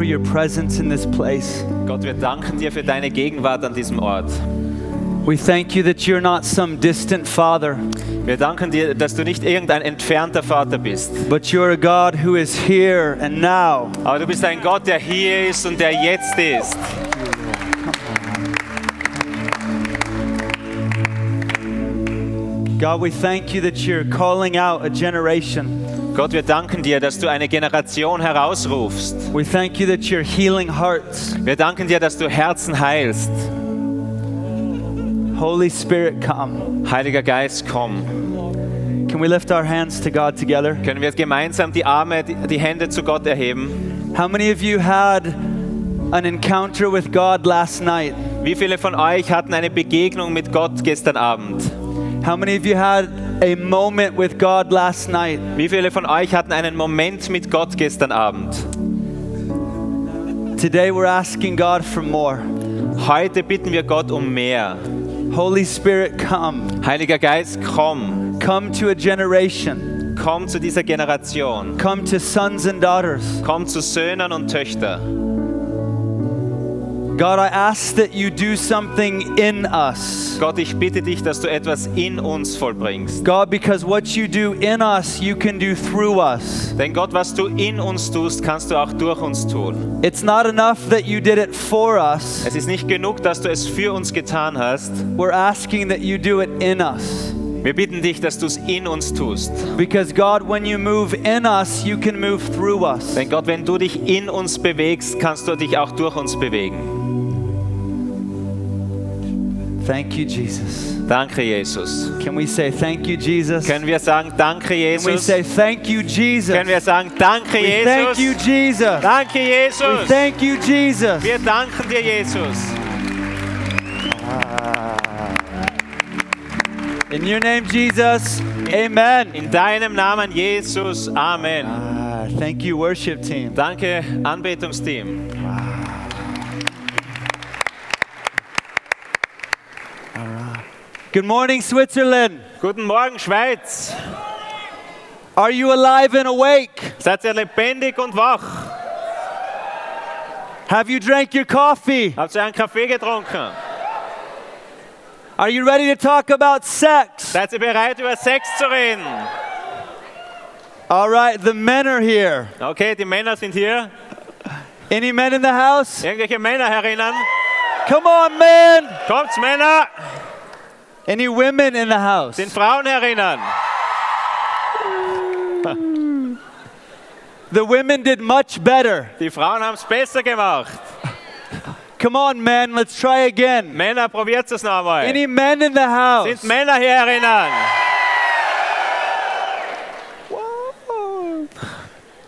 for your presence in this place. Gott, wir danken dir für deine Gegenwart an diesem Ort. We thank you that you're not some distant father, Wir danken dir, dass du nicht irgendein entfernter Vater bist, but you're a God who is here and now. aber du bist ein Gott, der hier ist und der jetzt ist. God, we thank you that you're calling out a generation. Gott, wir danken dir, dass du eine Generation herausrufst. We thank you that you're healing hearts. Wir danken dir, dass du Herzen heilst. Holy Spirit, come. Heiliger Geist, komm. Can we lift our hands to God together? Können wir gemeinsam die Arme, die die Hände zu Gott erheben? How many of you had an encounter with God last night? Wie viele von euch hatten eine Begegnung mit Gott gestern Abend? How many of you had a moment with God last night? Wie viele von euch hatten einen Moment mit Gott gestern Abend? Today we're asking God for more. Heute bitten wir Gott um mehr. Holy Spirit, come. Heiliger Geist, komm. Come to a generation. Komm zu dieser Generation. Come to sons and daughters. Komm zu Söhnen und Töchtern. God, I ask that you do something in us. Gott, ich bitte dich, dass du etwas in uns vollbringst. God, because what you do in us, you can do through us. Denn Gott, was du in uns tust, kannst du auch durch uns tun. It's not enough that you did it for us. Es ist nicht genug, dass du es für uns getan hast. We're asking that you do it in us. Wir bitten dich, dass du es in uns tust. Because God, when you move in us, you can move through us. Denn Gott, wenn du dich in uns bewegst, kannst du dich auch durch uns bewegen. Thank you, Jesus. Danke, Jesus. Can we say thank you, Jesus? Können wir sagen, danke, Can we say thank you, Jesus? Können wir sagen, danke, We thank you, Jesus? Jesus. Danke, We Jesus. thank you, Jesus. Wir danken dir, Jesus. In your name, Jesus. Amen. In deinem Namen, Jesus. Amen. Ah, thank you, worship team. Danke, Anbetungsteam. Good morning, Switzerland. Guten Morgen, Schweiz. Are you alive and awake? Seid ihr lebendig und wach? Have you drank your coffee? Habt ihr einen Kaffee getrunken? Are you ready to talk about sex? Seid ihr bereit, über Sex zu reden? All right, the men are here. Okay, die Männer sind hier. Any men in the house? Irgendwelche Männer herinnen? Come on, men. Kommt's, Männer! Any women in the house? Sind Frauen herinnen? The women did much better. Die Frauen haben es besser gemacht. Come on, men, let's try again. Männer, probiert es noch einmal. Any men in the house? Sind Männer hier herinnen?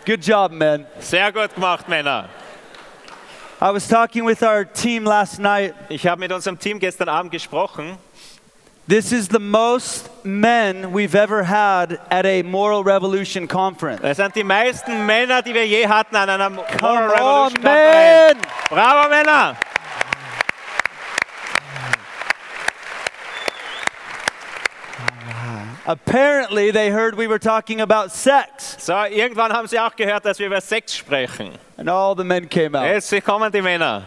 Good job, men. Sehr gut gemacht, Männer. I was talking with our team last night. Ich habe mit unserem Team gestern Abend gesprochen. This is the most men we've ever had at a Moral Revolution conference. Das er sind die meisten Männer, die wir je hatten an einer Moral Come on, Revolution Konferenz. men! Bravo, Männer! Apparently, they heard we were talking about sex, So, irgendwann haben sie auch gehört, dass wir über Sex sprechen. and all the men came out. Jetzt kommen die Männer.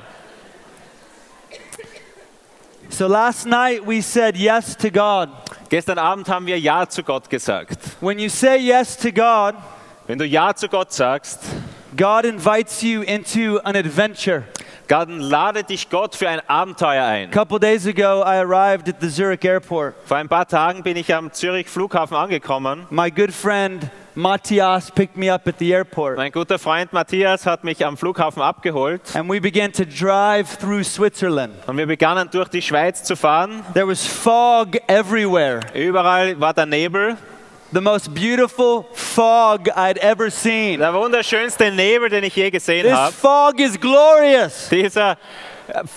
So last night we said yes to God. Gestern Abend haben wir Ja zu Gott gesagt. When you say yes to God, Wenn du Ja zu Gott sagst, God invites you into an adventure. dann lade dich Gott für ein Abenteuer ein. Couple days ago, I arrived at the Zurich airport. Vor ein paar Tagen bin ich am Zürich Flughafen angekommen. My good friend Matthias picked me up at the airport, Mein guter Freund Matthias hat mich am Flughafen abgeholt and we began to drive through Switzerland. und wir begannen durch die Schweiz zu fahren. There was fog everywhere. Überall war der Nebel. The most beautiful fog I'd ever seen. Der wunderschönste Nebel, den ich je gesehen This habe. fog is glorious. Dieser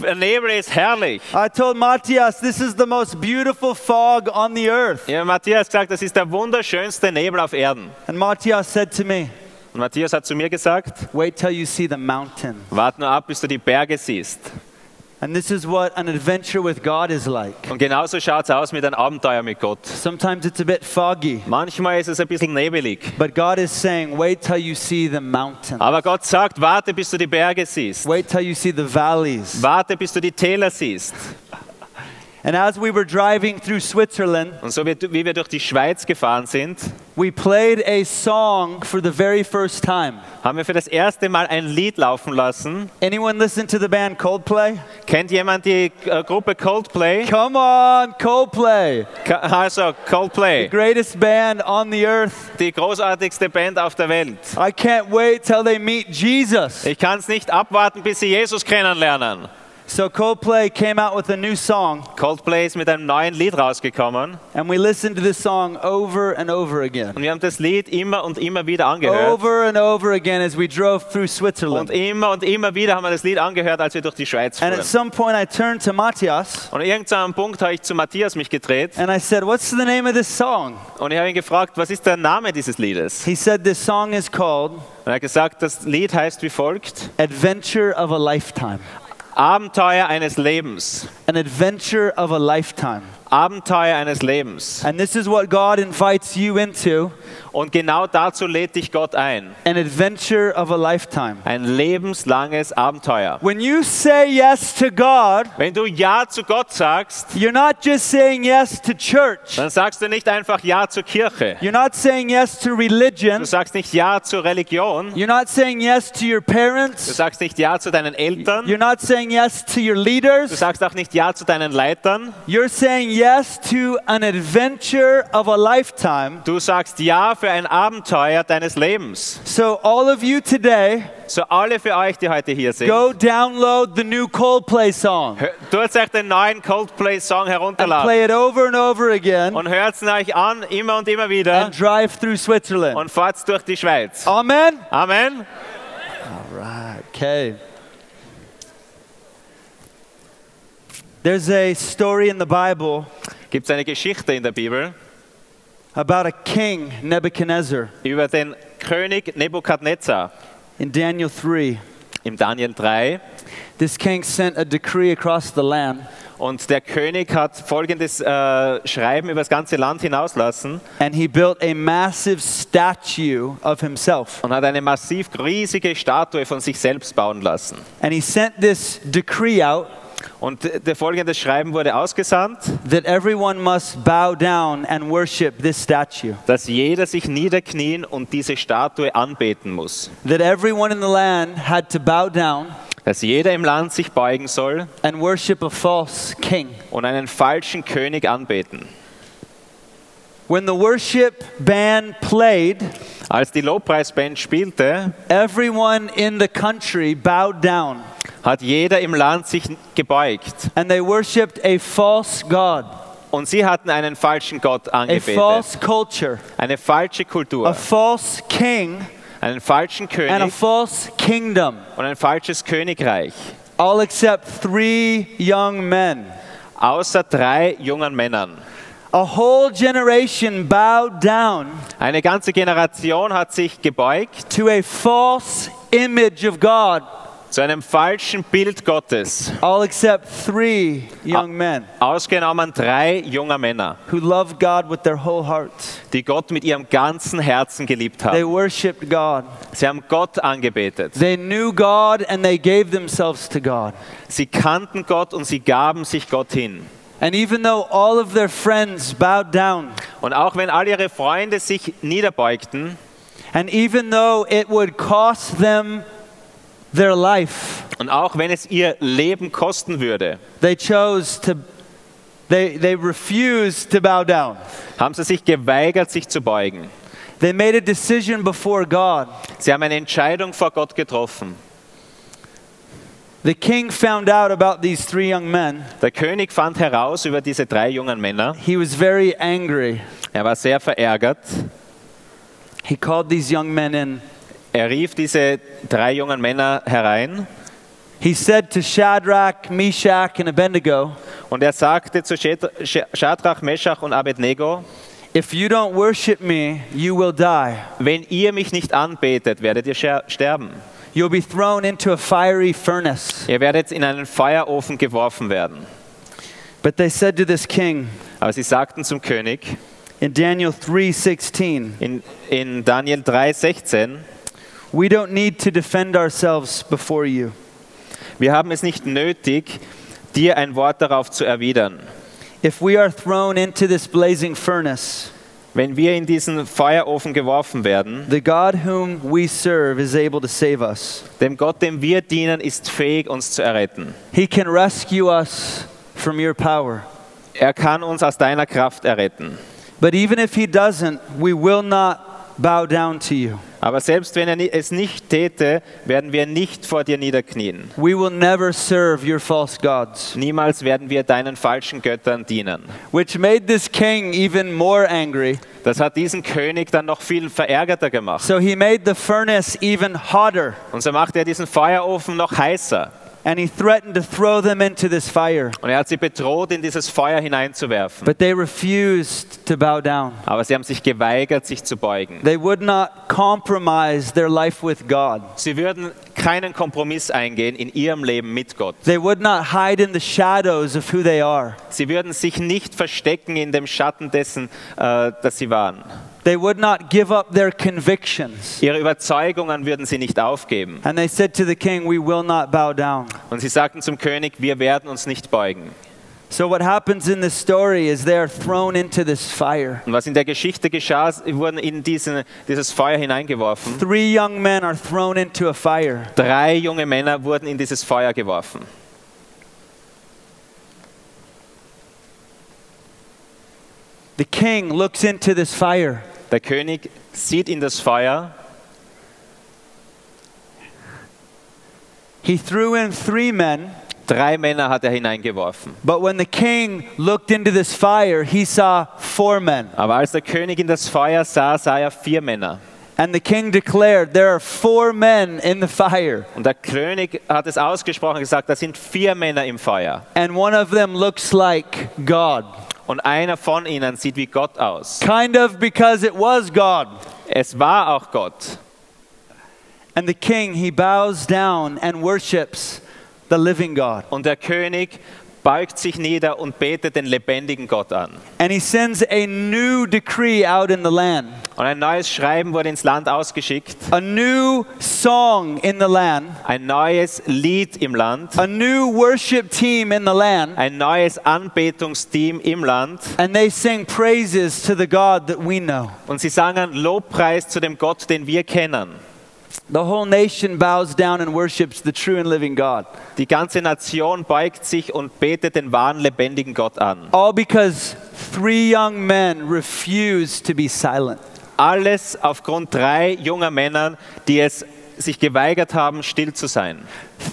äh, Nebel ist herrlich. I told Matthias, this is the most beautiful fog on the earth. Ja, Matthias gesagt, das ist der wunderschönste Nebel auf Erden. And Matthias said to me, Und Matthias hat zu mir gesagt, Wait till you see the mountain. warte nur ab, bis du die Berge siehst. And this is what an adventure with God is like. Und genauso schaut es aus mit einem Abenteuer mit Gott. Sometimes it's a bit foggy, Manchmal ist es ein bisschen nebelig. but God is saying, wait till you see the mountains. Aber Gott sagt, warte, bis du die Berge siehst. Wait till you see the valleys. Warte, bis du die Täler siehst. And as we were driving through Switzerland, Und so wie, wir durch die Schweiz gefahren sind, we played a song for the very first time. haben wir für das erste Mal ein Lied laufen lassen. Anyone listen to the band Coldplay? Kennt jemand die äh, Gruppe Coldplay? Come on, Coldplay. Also Coldplay, Greatest band on the earth. die großartigste Band auf der Welt. I can't wait till they meet Jesus. Ich kann es nicht abwarten, bis sie Jesus kennenlernen. So Coldplay came out with a new song, Coldplay ist mit einem neuen Lied rausgekommen and we listened to this song over and over again. und wir haben das Lied immer und immer wieder angehört. Over and over again as we drove through Und Switzerland. immer und immer wieder haben wir das Lied angehört, als wir durch die Schweiz And at fuhren. some point I turned to Matthias Und irgendeinem Punkt habe ich zu Matthias mich gedreht and I said, What's the name of this song? und ich habe ihn gefragt, was ist der Name dieses Liedes? He said, This song is called Und er hat gesagt, das Lied heißt wie folgt: Adventure of a Lifetime. Abenteuer eines Lebens. An adventure of a lifetime. Abenteuer eines Lebens. And this is what God invites you into Und genau dazu lädt dich Gott ein. an adventure of a lifetime. Ein lebenslanges Abenteuer. When you say yes to God, Wenn du Ja zu Gott sagst, you're not just saying yes to church, dann sagst du nicht einfach Ja zur Kirche. you're not saying yes to religion, Du sagst nicht Ja zur Religion. you're not saying yes to your Du parents, sagst nicht Ja zu deinen Eltern. you're not saying yes to your Du leaders, sagst auch nicht Ja zu deinen Leitern. you're saying yes to an adventure of a lifetime. Du sagst Ja für ein Abenteuer deines Lebens. So, all of you today, So alle für euch, die heute hier sind, go download the new Coldplay song tut euch den neuen Coldplay-Song and herunterladen play it over and over again und hört es euch an, immer und immer wieder and drive through Switzerland. und fahrt durch die Schweiz. Amen. Amen. Right. Okay. There's a story in the Bible Gibt es eine Geschichte in der Bibel about a king, Nebuchadnezzar, über den König Nebukadnezar in Daniel 3. im Daniel 3. This king sent a decree across the land, Und der König hat folgendes äh, Schreiben über das ganze Land hinauslassen and he built a massive statue of himself. und hat eine massiv riesige Statue von sich selbst bauen lassen. And he sent this decree out Und der folgende Schreiben wurde ausgesandt, that everyone must bow down and worship this statue. dass jeder sich niederknien und diese Statue anbeten muss. That everyone in the land had to bow down Dass jeder im Land sich beugen soll and worship a false king. und einen falschen König anbeten. When the worship band played, Als die Lobpreisband spielte, everyone in the country bowed down hat jeder im Land sich gebeugt. and they worshiped a false God, Und sie hatten einen falschen Gott a angebetet. false culture, Eine falsche a Kultur, false king, einen falschen and a König false kingdom, und ein falsches Königreich. all except three young men. Außer drei jungen Männern. A whole generation bowed down Eine ganze Generation hat sich gebeugt to a false image of God, zu einem falschen Bild Gottes. all except three young men Ausgenommen drei junge Männer, who loved God with their whole hearts. die Gott mit ihrem ganzen Herzen geliebt They haben. worshiped God. Sie haben Gott angebetet. They knew God and they gave themselves to God. Sie kannten Gott und sie gaben sich Gott hin. And even though all of their friends bowed down, Und auch wenn all ihre Freunde sich niederbeugten and even though it would cost them their life, und auch wenn es ihr Leben kosten würde, they chose to, they, they refused to bow down. haben sie sich geweigert, sich zu beugen. They made a decision before God. Sie haben eine Entscheidung vor Gott getroffen. The king found out about these three young men. Der König fand heraus über diese drei jungen Männer. He was very angry. Er war sehr verärgert. He called these young men in. Er rief diese drei jungen Männer herein He said to Shadrach, Meshach, and Abednego, und er sagte zu Schadrach, Meschach und Abednego, If you don't worship me, you will die. wenn ihr mich nicht anbetet, werdet ihr sterben. You'll be thrown into a fiery furnace. Ihr werdet in einen Feuerofen geworfen werden. But they said to this king Aber sie sagten zum König in Daniel 3:16, in, in Daniel 3,16, "We don't need to defend ourselves before you. wir haben es nicht nötig, dir ein Wort darauf zu erwidern. If we are thrown into this blazing furnace, Wenn wir in diesen Feuerofen geworfen werden, the God whom we serve is able to save us. dem Gott, dem wir dienen, ist fähig, uns zu erretten. He can rescue us from your power. Er kann uns aus deiner Kraft erretten. But even if he doesn't, we will not bow down to you. Aber selbst wenn er es nicht täte, werden wir nicht vor dir niederknien. We will never serve your false gods. Niemals werden wir deinen falschen Göttern dienen. Which made this king even more angry. Das hat diesen König dann noch viel verärgerter gemacht. So he made the furnace even hotter, Und so machte er diesen Feuerofen noch heißer. And he threatened to throw them into this fire. Und er hat sie bedroht, in dieses Feuer hineinzuwerfen. But they refused to bow down. Aber sie haben sich geweigert, sich zu beugen. They would not compromise their life with God. Sie würden keinen Kompromiss eingehen in ihrem Leben mit Gott. They would not hide in the shadows of who they are. Sie würden sich nicht verstecken in dem Schatten dessen, äh, dass sie waren. They would not give up their convictions. Ihre Überzeugungen würden sie nicht aufgeben. And they said to the king, We will not bow down. Und sie sagten zum König, wir werden uns nicht beugen. So, what happens in this story is they are thrown into this fire. Und was in der Geschichte geschah, wurden in diesen, dieses Feuer hineingeworfen. Three young men are thrown into a fire. Drei junge Männer wurden in dieses Feuer geworfen. The king looks into this fire Der König sieht in das Feuer. He threw in three men, Drei Männer hat er hineingeworfen. but when the king looked into this fire, he saw four men. Aber als der König in das Feuer sah, sah er vier Männer. And the king declared, There are four men in the fire, Und der König hat es ausgesprochen gesagt, da sind vier Männer im Feuer. and one of them looks like God. Und einer von ihnen sieht wie Gott aus. Kind of because it was God. Es war auch Gott. And the king, he bows down and worships the living God. Und der König beugt sich nieder und betet den lebendigen Gott an. And he sends a new decree out in the land, Und ein neues Schreiben wurde ins Land ausgeschickt. a new song in the land, Ein neues Lied im Land. a new worship team in the land, Ein neues Anbetungsteam im Land. and they sing praises to the God that we know. Und sie sangen Lobpreis zu dem Gott, den wir kennen. The whole nation bows down and worships the true and living God. Die ganze Nation beugt sich und betet den wahren, lebendigen Gott an. All because three young men refused to be silent. Alles aufgrund drei junger Männern, die es sich geweigert haben, still zu sein.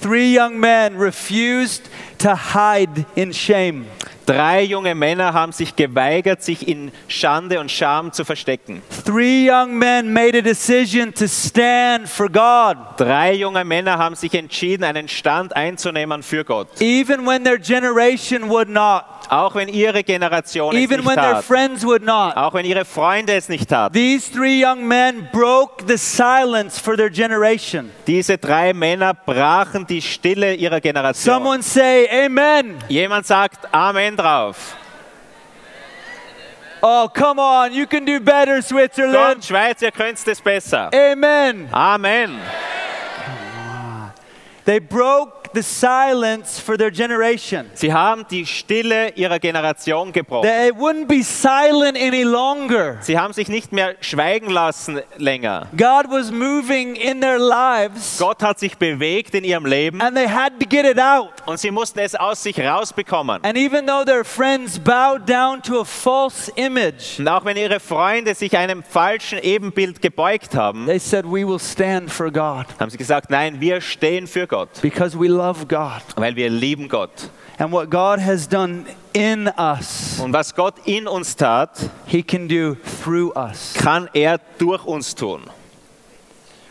Three young men refused to hide in shame. Drei junge Männer haben sich geweigert, sich in Schande und Scham zu verstecken. Three young men made a decision to stand for God, Drei junge Männer haben sich entschieden, einen Stand einzunehmen für Gott. even when their generation would not, Auch wenn ihre Generation es even nicht when their tat. friends would not. Auch wenn ihre Freunde es nicht taten. These three young men broke the silence for their generation. Diese drei Männer brachen die Stille ihrer Generation. Someone say, Amen. Jemand sagt Amen drauf. Oh, come on, you can do better, Switzerland. Schweiz, ihr könnt es besser. Amen. Amen. They broke the silence for their generation. Sie haben die Stille ihrer Generation gebrochen. It wouldn't be silent any longer. Sie haben sich nicht mehr schweigen lassen länger. God was moving in their lives Gott hat sich bewegt in ihrem Leben and they had to get it out. und sie mussten es aus sich rausbekommen. And even though their friends bowed down to a false image, Und auch wenn ihre Freunde sich einem falschen Ebenbild gebeugt haben, they said, We will stand for God haben sie gesagt, nein, wir stehen für Gott, because we love God. weil wir lieben Gott. And what God has done in us, Und was Gott in uns tat, He can do through us. kann er durch uns tun.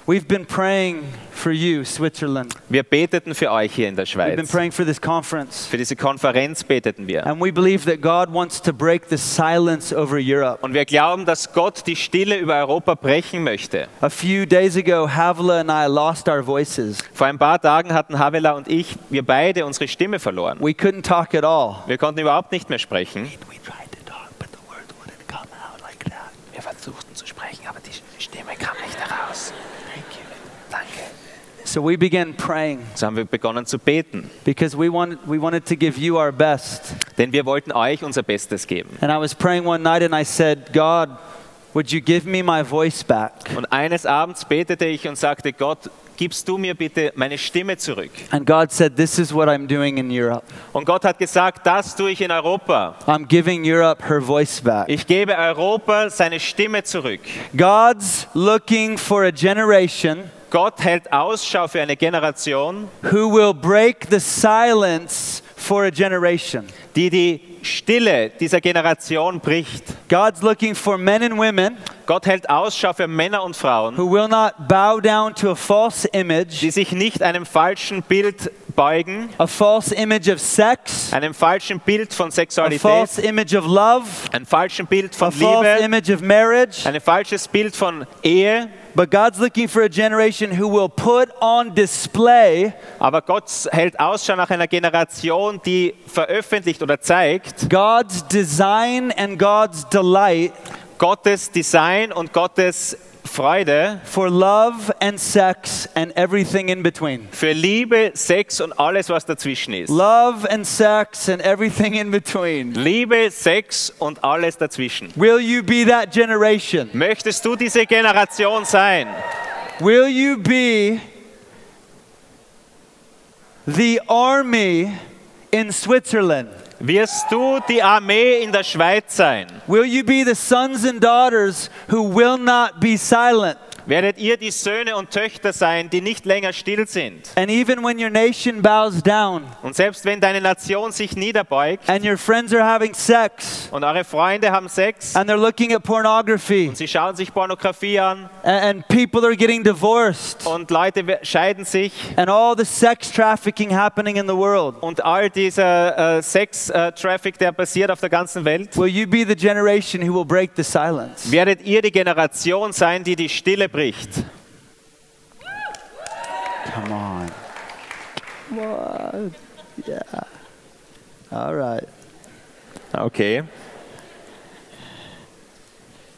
We've been praying for you, Switzerland. Wir beteten für euch hier in der We've been Schweiz. praying for this conference. Für diese Konferenz beteten wir. And we believe that God wants to break the silence over Europe. Und wir glauben, dass Gott die Stille über Europa brechen möchte. A few days ago, Havila and I lost our voices. Vor ein paar Tagen hatten Havela und ich, wir beide, unsere Stimme verloren. We couldn't talk at all. Wir konnten überhaupt nicht mehr sprechen. We tried to talk, but the words wouldn't come out like that. Wir versuchten zu sprechen, aber die Stimme kam nicht heraus. Thank you. Danke. So we began praying So haben wir begonnen zu beten, because we wanted, we wanted to give you our best. denn wir wollten euch unser Bestes geben. And I was praying one night and I said, God, would you give me my voice back? Und eines Abends betete ich und sagte, Gott, gibst du mir bitte meine Stimme zurück? And God said, This is what I'm doing in Europe. Und Gott hat gesagt, das tue ich in Europa. I'm giving Europe her voice back. Ich gebe Europa seine Stimme zurück. God's looking for a generation Gott hält Ausschau für eine Generation, who will break the silence for a generation. die die Stille dieser Generation bricht. God's looking for men and women Gott hält Ausschau für Männer und Frauen, who will not bow down to a false die image, sich nicht einem falschen Bild beugen, a false image of sex, einem falschen Bild von a Sexualität, false image of love, ein falschen Bild a von false Liebe, image of marriage. ein falsches Bild von Ehe. But God's looking for a generation who will put on display Aber Gott hält Ausschau nach einer Generation, die veröffentlicht oder zeigt God's design and God's delight Gottes Design und Gottes Freude for love and sex and everything in between. für Liebe, Sex und alles, was dazwischen ist. Love and sex and everything in between. Liebe, Sex und alles dazwischen. Will you be that generation? Möchtest du diese Generation sein? Will you be the army in Switzerland? Wirst du die Armee in der Schweiz sein? Will you be the sons and daughters who will not be silent? Werdet ihr die Söhne und Töchter sein, die nicht länger still sind? And even when your nation bows down Und selbst wenn deine Nation sich niederbeugt and your friends are having sex und eure Freunde haben Sex, and they're looking at pornography sie schauen sich Pornografie an and, people are getting divorced und Leute scheiden sich and all the sex trafficking happening in the world, und all dieser äh, Sex-Traffic, der passiert auf der ganzen Welt, will you be the generation who will break the silence? werdet ihr die Generation sein, die die Stille bricht. Come on. What? Yeah. All right. Okay.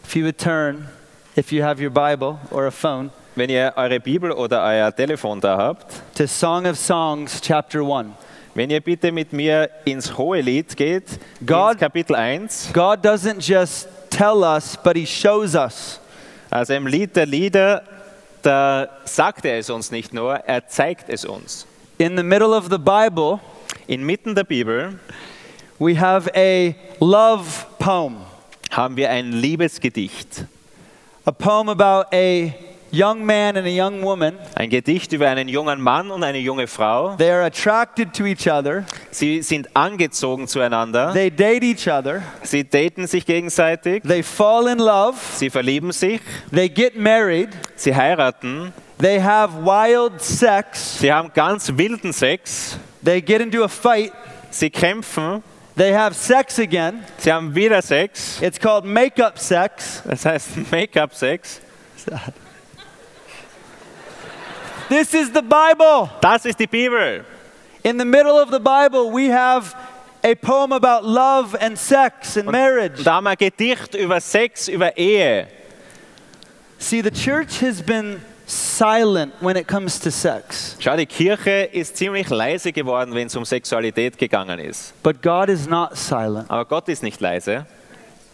If you would turn, if you have your Bible or a phone, Wenn ihr eure Bibel oder euer Telefon da habt, to Song of Songs, chapter 1. wenn ihr bitte mit mir ins Hohelied geht, Gott- ins Kapitel 1, God doesn't just tell us, but He shows us. Also im Lied der Lieder, da sagt er es uns nicht nur, er zeigt es uns. In the middle of the Bible, Inmitten der Bibel we have a love poem, haben wir ein Liebesgedicht. a poem about a young man and a young woman. Ein Gedicht über einen jungen Mann und eine junge Frau. They are attracted to each other, Sie sind angezogen zueinander. they date each other, Sie daten sich gegenseitig. they fall in love, Sie verlieben sich. they get married, Sie heiraten. they have wild sex, Sie haben ganz wilden Sex. they get into a fight, Sie kämpfen. they have sex again. Sie haben wieder Sex. It's called make-up sex. Das heißt Make-up-Sex. This is the Bible. Das ist die Bibel. In the middle of the Bible, we have a poem about love and sex and marriage. Da haben wir Gedicht über Sex, über Ehe. See, the church has been silent when it comes to sex, Schau, die Kirche ist ziemlich leise geworden, wenn es um Sexualität gegangen ist. but God is not silent. Aber Gott ist nicht leise.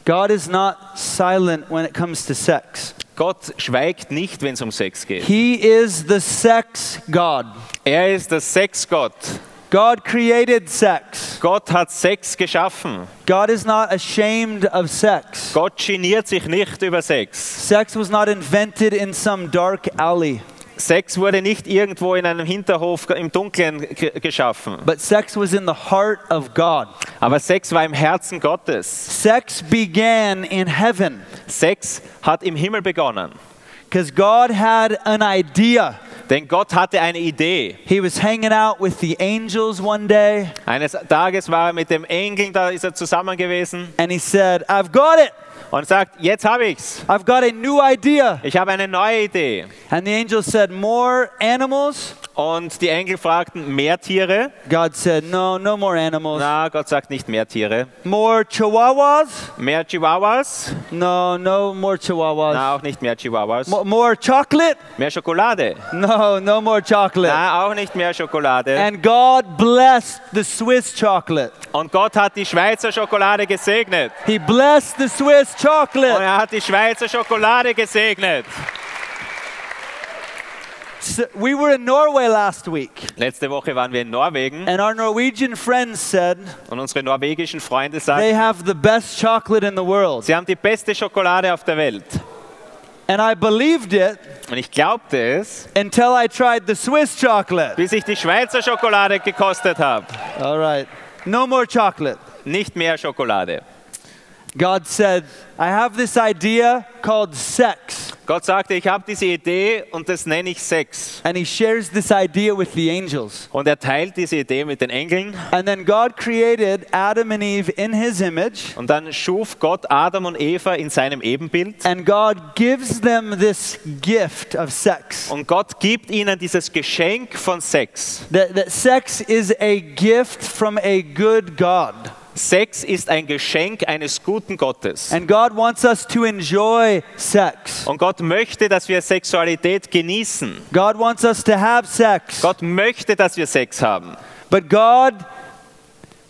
God is not silent when it comes to sex. Gott schweigt nicht, wenn es um Sex geht. He is the sex God. Er ist der Sexgott. God created sex. Gott hat Sex geschaffen. God is not ashamed of sex. Gott geniert sich nicht über Sex. Sex was not invented in some dark alley, Sex wurde nicht irgendwo in einem Hinterhof im Dunkeln geschaffen. but sex was in the heart of God. Aber Sex war im Herzen Gottes. Sex began in heaven. Sex hat im Himmel begonnen. Because God had an idea. Denn Gott hatte eine Idee. He was hanging out with the angels one day Eines Tages war er mit dem Engel, da ist er zusammen gewesen and he said, I've got it. Und sagt, jetzt habe ich's. I've got a new idea. Ich habe eine neue Idee. And the angel said, More animals? Und die Engel fragten, mehr Tiere? God said, No, no more animals. Na, Gott sagt nicht mehr Tiere. More chihuahuas? Mehr Chihuahuas? No, no more chihuahuas. Na, auch nicht mehr Chihuahuas. Mo- more chocolate? Mehr Schokolade? No, no more chocolate. Na, auch nicht mehr Schokolade. And God blessed the Swiss chocolate. Und Gott hat die Schweizer Schokolade gesegnet. He blessed the Swiss Und chocolate. er hat die Schweizer Schokolade gesegnet. So we were in Norway last week, Letzte Woche waren wir in Norwegen and our Norwegian friends said und unsere norwegischen Freunde they sagten, have the best chocolate in the world. sie haben die beste Schokolade auf der Welt. And I believed it Und ich glaubte es, until I tried the Swiss chocolate. bis ich die Schweizer Schokolade gekostet habe. All right. No more chocolate. Nicht mehr Schokolade. God said, I have this idea called sex. Gott sagte, ich habe diese Idee und das nenne ich Sex. And he shares this idea with the angels. Und er teilt diese Idee mit den Engeln. And then God created Adam and Eve in his image. Und dann schuf Gott Adam und Eva in seinem Ebenbild. And God gives them this gift of sex. Und Gott gibt ihnen dieses Geschenk von Sex. That, that sex is a gift from a good God. Sex ist ein Geschenk eines guten Gottes. And God wants us to enjoy sex. Und Gott möchte, dass wir Sexualität genießen. God wants us to have sex. Gott möchte, dass wir Sex haben. But God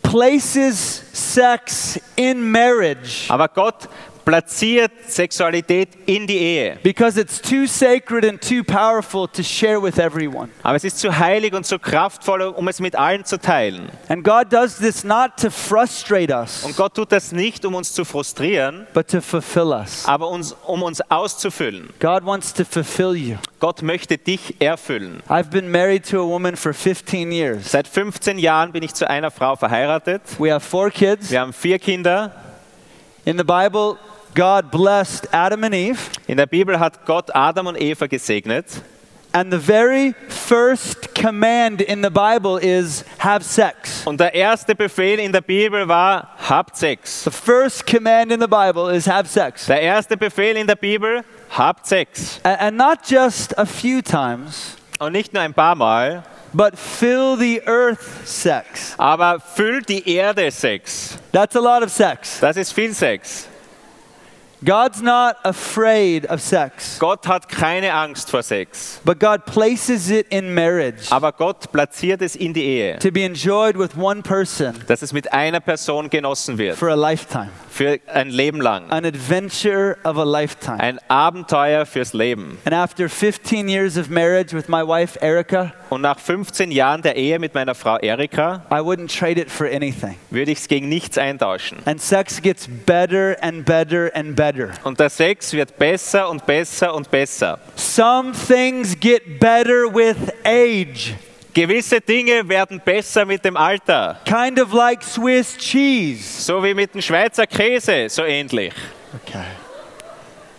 places sex in marriage Aber Gott platziert Sexualität in die Ehe. because it's too sacred and too powerful to share with everyone. Aber es ist zu heilig und zu kraftvoll, um es mit allen zu teilen. And God does this not to frustrate us, Und Gott tut das nicht, um uns zu frustrieren, but to fulfill us. aber uns, um uns auszufüllen. God wants to fulfill you. Gott möchte dich erfüllen. I've been married to a woman for 15 years. Seit 15 Jahren bin ich zu einer Frau verheiratet. We have four kids. Wir haben vier Kinder. In the Bible, God blessed Adam and Eve, In der Bibel hat Gott Adam und Eva gesegnet. and the very first command in the Bible is have sex. Und der erste Befehl in der Bibel war, habt Sex. The first command in the Bible is have sex. Der erste Befehl in der Bibel, habt Sex. And not just a few times, Und nicht nur ein paar Mal, but fill the earth sex. aber füllt die Erde Sex. That's a lot of sex. Das ist viel Sex. God's not afraid of sex, Gott hat keine Angst vor Sex. but God places it in marriage Aber Gott platziert es in die Ehe, to be enjoyed with one person dass es mit einer Person genossen wird. for a lifetime, Für ein Leben lang. an adventure of a lifetime. Ein Abenteuer fürs Leben. And after 15 years of marriage with my wife, Erica, Und nach 15 Jahren der Ehe mit meiner Frau Erika I wouldn't trade it for anything. würde ich es gegen nichts eintauschen. And sex gets better and better and better. Und der Sex wird besser und besser und besser. Some things get better with age, Gewisse Dinge werden besser mit dem Alter. kind of like Swiss cheese. So wie mit dem Schweizer Käse, so ähnlich. Okay.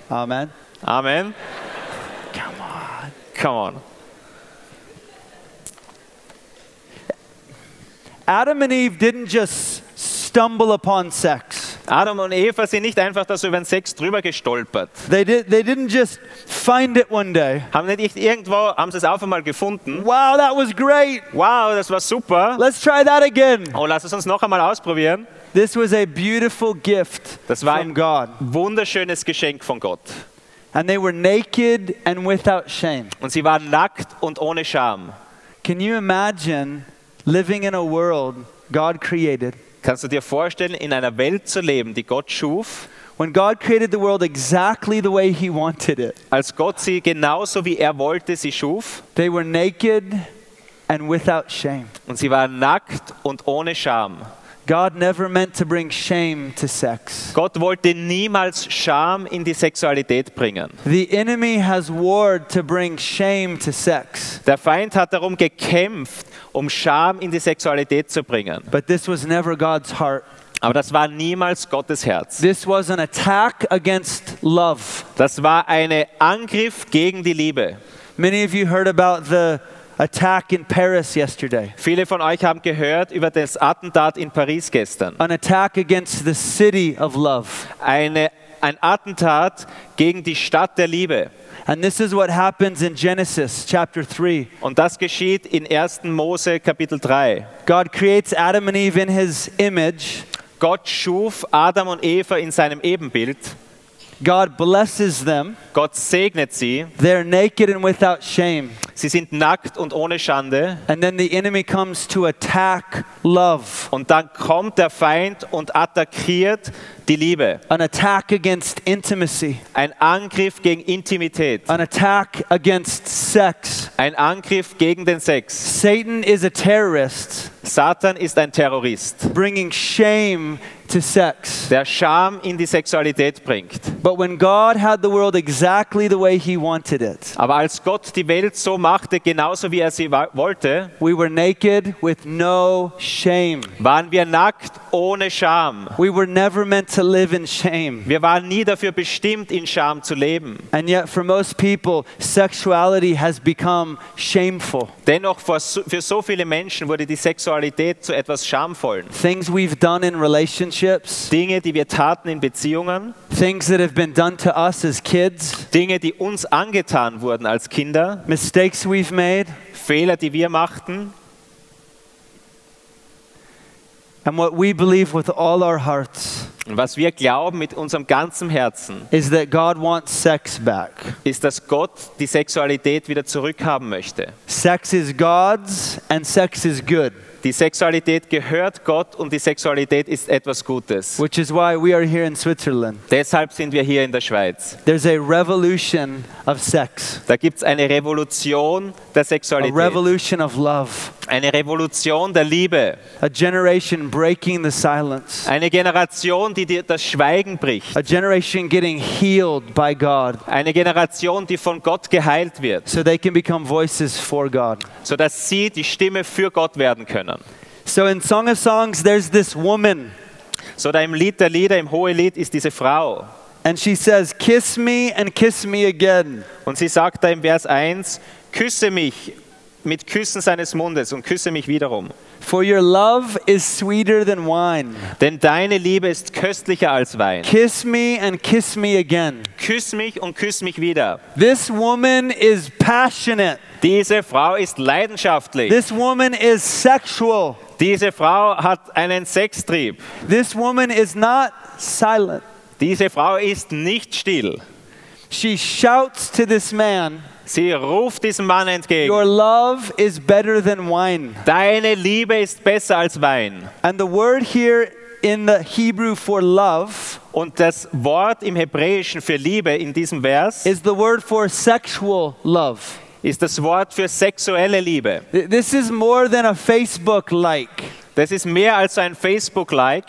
Amen. Amen. Come on. Come on. Adam and Eve didn't just stumble upon sex. Adam und Eva sind nicht einfach da so über den Sex drüber gestolpert. They, did, they didn't just find it one day. Haben nicht irgendwo, haben sie es auf einmal gefunden. Wow, that was great. Wow, das war super. Let's try that again. Oh, lass es uns noch einmal ausprobieren. This was a beautiful gift Das war from ein God. wunderschönes Geschenk von Gott. And they were naked and without shame. Und sie waren nackt und ohne Scham. Can you imagine living in a world God created? Kannst du dir vorstellen, in einer Welt zu leben, die Gott schuf, When God created the world exactly the way He wanted it, als Gott sie genauso wie er wollte, sie schuf? they were naked and without shame. Und sie waren nackt und ohne Scham. God never meant to bring shame to sex. Gott wollte niemals Scham in die Sexualität bringen. The enemy has warred to bring shame to sex, Der Feind hat darum gekämpft, um Scham in die Sexualität zu bringen. but this was never God's heart. Aber das war niemals Gottes Herz. This was an attack against love. Das war ein Angriff gegen die Liebe. Many of you heard about the attack in Paris yesterday. Viele von euch haben gehört über das Attentat in Paris gestern. An attack against the city of love. Eine, ein Attentat gegen die Stadt der Liebe. And this is what happens in Genesis chapter 3. Und das geschieht in 1. Mose Kapitel 3. God creates Adam and Eve in his image. Gott schuf Adam und Eva in seinem Ebenbild. God blesses them. Gott segnet sie. They're naked and without shame. Sie sind nackt und ohne Schande. And then the enemy comes to attack love. Und dann kommt der Feind und attackiert die Liebe. An attack against intimacy. Ein Angriff gegen Intimität. An attack against sex. Ein Angriff gegen den Sex. Satan is a terrorist Satan ist ein Terrorist, bringing shame to sex. der Scham in die Sexualität bringt. But when God had the world exactly the way he wanted it, Aber als Gott die Welt so machte, genauso wie er sie wollte, we were naked with no shame. waren wir nackt ohne Scham. We were never meant to live in shame. Wir waren nie dafür bestimmt, in Scham zu leben. And yet, for most people, sexuality has become shameful. Dennoch für so- für so viele Menschen wurde die Sexualität zu etwas Schamvollen. Things we've done in relationships, Dinge, die wir taten in Beziehungen, things that have been done to us as kids, Dinge, die uns angetan wurden als Kinder, mistakes we've made, Fehler, die wir machten. and what we believe with all our hearts Und was wir glauben mit unserem ganzen Herzen, is that God wants sex back. ist, dass Gott die Sexualität wieder zurückhaben möchte. Sex is God's, and sex is good, Die Sexualität gehört Gott und die Sexualität ist etwas Gutes. which is why we are here in Switzerland. Deshalb sind wir hier in der Schweiz. There's a revolution of sex, Da gibt es eine Revolution der a Sexualität, revolution of love, eine Revolution der Liebe, a generation breaking the silence, eine Generation, die das Schweigen bricht, a generation getting healed by God eine Generation, die von Gott geheilt wird, so they can become voices for God. sodass sie die Stimme für Gott werden können. So in Song of Songs, there's this woman, So da im Lied der Lieder, im Hohelied ist diese Frau. and she says, Kiss me and kiss me again. Und sie sagt da im Vers 1, küsse mich mit Küssen seines Mundes und küsse mich wiederum. For your love is sweeter than wine. Denn deine Liebe ist köstlicher als Wein. Kiss me and kiss me again. Küss mich und küss mich wieder. This woman is passionate. Diese Frau ist leidenschaftlich. This woman is sexual. Diese Frau hat einen Sextrieb. This woman is not silent. Diese Frau ist nicht still. She shouts to this man, Sie ruft diesem Mann Your entgegen. love is better than wine. Deine Liebe ist besser als Wein. And the word here in the Hebrew for love Und das Wort im Hebräischen für Liebe in diesem Vers is the word for sexual love. ist das Wort für sexuelle Liebe. Th- This is more than a Facebook like. Das ist mehr als ein Facebook-Like.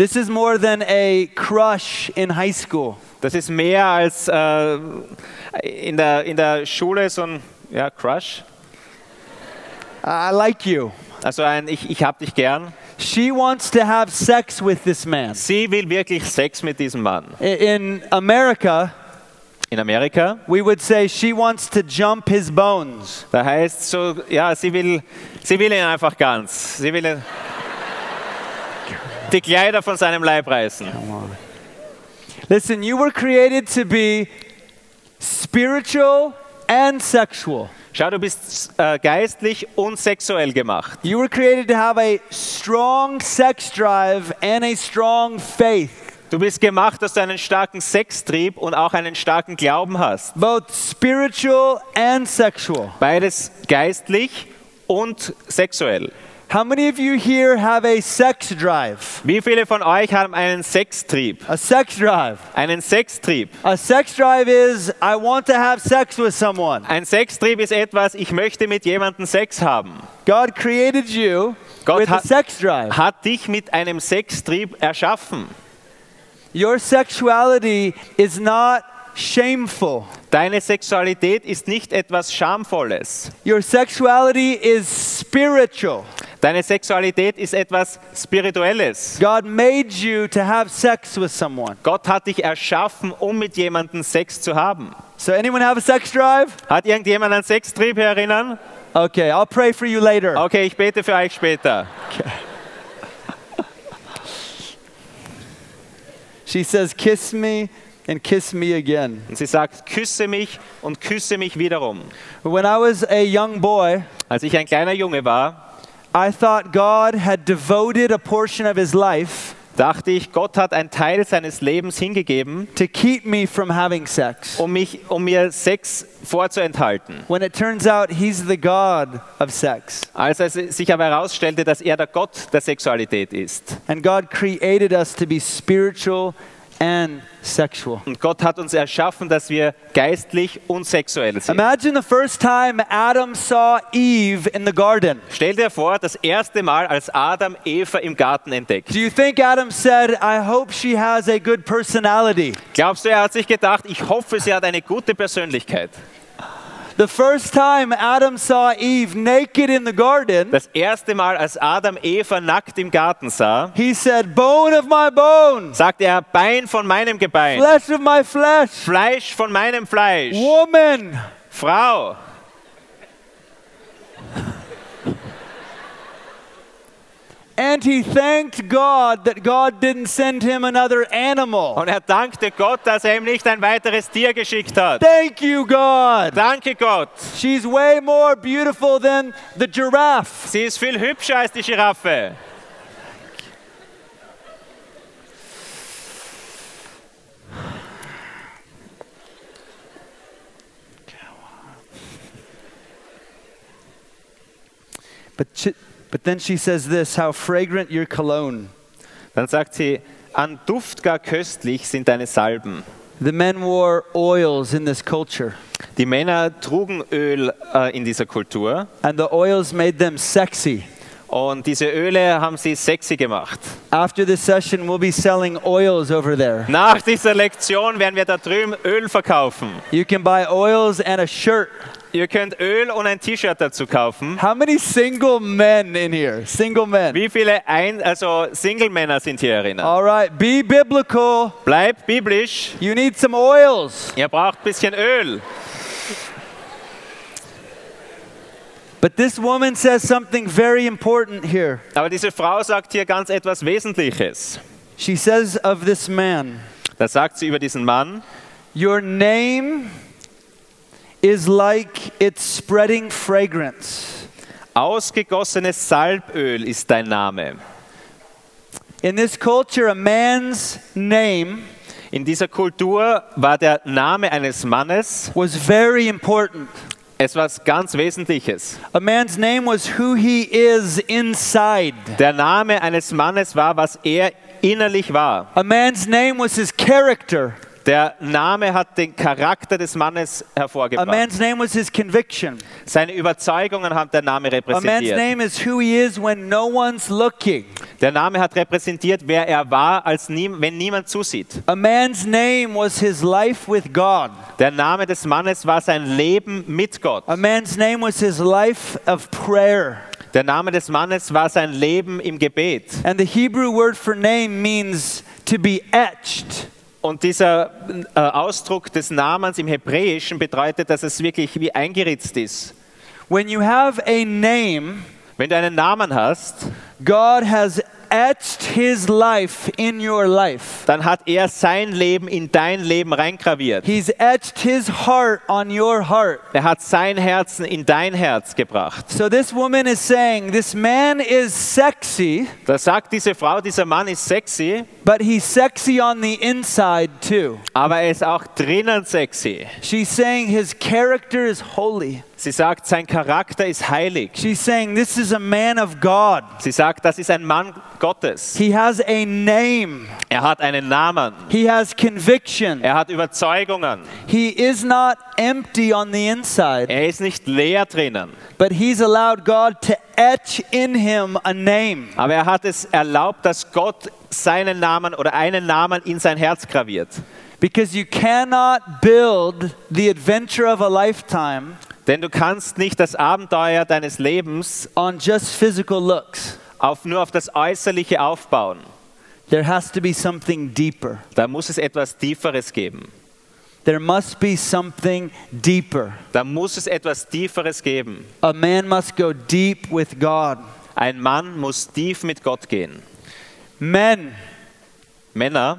This is more than a crush in high school. Das ist mehr als äh, in, der, in der Schule so ein ja, Crush. I like you. Also ein Ich, ich hab dich gern. She wants to have sex with this man. Sie will wirklich Sex mit diesem Mann. In America, In Amerika, we would say she wants to jump his bones. da heißt so, ja, sie will, sie will ihn einfach ganz. Sie will ihn, die Kleider von seinem Leib reißen. Listen, you were created to be spiritual and sexual. Schau, du bist äh, geistlich und sexuell gemacht. You were created to have a strong sex drive and a strong faith, Du bist gemacht, dass du einen starken Sextrieb und auch einen starken Glauben hast. both spiritual and sexual. Beides geistlich und sexuell. How many of you here have a sex drive? Wie viele von euch haben einen Sextrieb? A sex drive. Einen Sextrieb. A sex drive is I want to have sex with someone. Ein Sextrieb ist etwas, ich möchte mit jemandem Sex haben. God created you Gott with a sex drive. Hat dich mit einem Sextrieb erschaffen. Your sexuality is not shameful. Deine Sexualität ist nicht etwas Schamvolles. Your sexuality is spiritual. Deine Sexualität ist etwas Spirituelles. God made you to have sex with someone. Gott hat dich erschaffen, um mit jemandem Sex zu haben. So, anyone have a sex drive? Hat irgendjemand einen Sextrieb hier erinnern? Okay, I'll pray for you later. Okay, ich bete für euch später. She says, Kiss me and kiss me again. Und sie sagt, küsse mich und küsse mich wiederum. When I was a young boy, Als ich ein kleiner Junge war, I thought God had devoted a portion of his life dachte ich, Gott hat einen Teil seines Lebens hingegeben, to keep me from having sex. um, mich, um mir Sex vorzuenthalten. When it turns out he's the God of sex. Als es sich aber herausstellte, dass er der Gott der Sexualität ist. And God created us to be spiritual and sexual. Und Gott hat uns erschaffen, dass wir geistlich und sexuell sind. Imagine the first time Adam saw Eve in the garden. Stell dir vor, das erste Mal, als Adam Eva im Garten entdeckt. Do you think Adam said, I hope she has a good personality? Glaubst du, er hat sich gedacht, ich hoffe, sie hat eine gute Persönlichkeit? The first time Adam saw Eve naked in the garden, Das erste Mal, als Adam Eva nackt im Garten sah, he said, Bone of my bone," sagte er, Bein von meinem Gebein, flesh of my flesh, Fleisch von meinem Fleisch, woman. Frau. And he thanked God that God didn't send him another animal. Und er dankte Gott, dass er ihm nicht ein weiteres Tier geschickt hat. Thank you, God. Danke Gott. She's way more beautiful than the giraffe. Sie ist viel hübscher als die Giraffe. But, but then she says this how fragrant your cologne. Dann sagt sie, an Duft gar köstlich sind deine Salben. The men wore oils in this culture, Die Männer trugen Öl äh, in dieser Kultur and the oils made them sexy. und diese Öle haben sie sexy gemacht. After this session, we'll be selling oils over there. Nach dieser Lektion werden wir da drüben Öl verkaufen. You can buy oils and a shirt. Ihr könnt Öl und ein T-Shirt dazu kaufen. How many single men in here? Single men. Wie viele ein also Single-Männer sind hier erinnert? All right, be biblical. Bleibt biblisch. You need some oils. Ihr braucht ein bisschen Öl. But this woman says something very important here. Aber diese Frau sagt hier ganz etwas Wesentliches. She says of this man, Da sagt sie über diesen Mann, Your name is like it's spreading fragrance. ausgegossenes Salböl ist dein Name. In this culture, a man's name In dieser Kultur war der Name eines Mannes was very important. etwas ganz Wesentliches. A man's name was who he is inside. Der Name eines Mannes war, was er innerlich war. A man's name was his character. Der Name hat den Charakter des Mannes A hervorgebracht. man's name was his conviction. Seine Überzeugungen hat der Name A man's repräsentiert. name is who he is when no one's looking. Der Name hat repräsentiert, wer er war, als nie, wenn niemand zusieht. A man's name was his life with God. Der Name des Mannes war sein Leben mit Gott. A man's name was his life of prayer. Der Name des Mannes war sein Leben im Gebet. And the Hebrew word for name means to be etched. Und dieser äh, Ausdruck des Namens im Hebräischen bedeutet, dass es wirklich wie eingeritzt ist. When you have a name, Wenn du einen Namen hast, God has etched his life in your life. dann hat er sein Leben in dein Leben reingraviert. He's etched his heart on your heart. Er hat sein Herzen in dein Herz gebracht. So this woman is saying, This man is sexy, Da sagt diese Frau, dieser Mann ist sexy, but he's sexy on the inside too. aber er ist auch drinnen sexy. She's saying his character is holy. Sie sagt, sein Charakter ist heilig. She's saying this is a man of God. Sie sagt, das ist ein Mann Gottes. He has a name, Er hat einen Namen. he has conviction. Er hat Überzeugungen. He is not empty on the inside, Er ist nicht leer drinnen. but he's allowed God to etch in him a name. Aber er hat es erlaubt, dass Gott seinen Namen oder einen Namen in sein Herz graviert. Because you cannot build the adventure of a lifetime Denn du kannst nicht das Abenteuer deines Lebens on just physical looks. Auf, nur auf das Äußerliche aufbauen. There has to be something deeper. Da muss es etwas Tieferes geben. There must be something deeper. Da muss es etwas Tieferes geben. A man must go deep with God. Ein Mann muss tief mit Gott gehen. Men, Männer,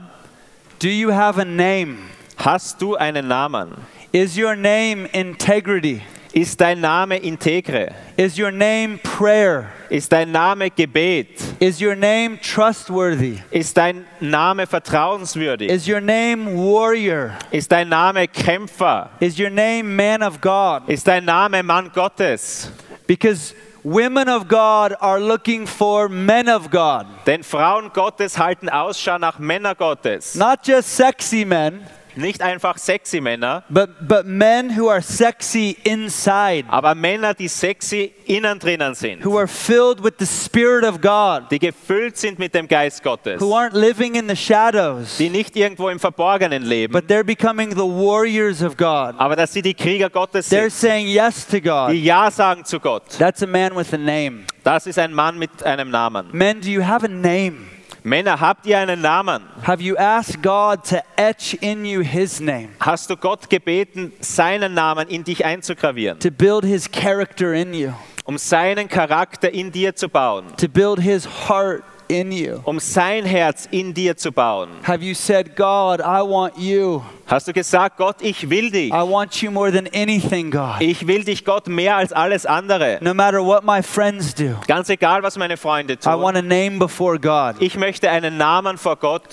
do you have a name? hast du einen Namen? Is your name integrity? Ist dein Name integre? Is your name prayer? Ist dein Name Gebet? Is your name trustworthy? Ist dein Name vertrauenswürdig? Is your name warrior? Ist dein Name Kämpfer? Is your name man of God? Ist dein Name Mann Gottes? Because women of God are looking for men of God. Denn Frauen Gottes halten Ausschau nach Männer Gottes. Not just sexy men, Nicht einfach sexy Männer, but, but men who are sexy inside, aber Männer, die sexy innen drinnen sind. who are filled with the Spirit of God, Die gefüllt sind mit dem Geist Gottes. who aren't living in the shadows, Die nicht irgendwo im Verborgenen leben, but they're becoming the warriors of God. aber dass sie die Krieger Gottes sind. They're saying yes to God. Die Ja sagen zu Gott. That's a man with a name. Das ist ein Mann mit einem Namen. Men, do you have a name? Männer, habt ihr einen Namen? Have you asked God to etch in you his name, Hast du Gott gebeten, seinen Namen in dich einzugravieren, to build his character in you, um seinen Charakter in dir zu bauen, to build his heart in you? um sein Herz in dir zu bauen? Have you said, God, I want you? Hast du gesagt, Gott, ich will dich. I want you more than anything, God. Ich will dich, Gott, mehr als alles andere. No matter what my friends do, Ganz egal, was meine Freunde I want tun. a name before God. Ich möchte einen Namen vor Gott.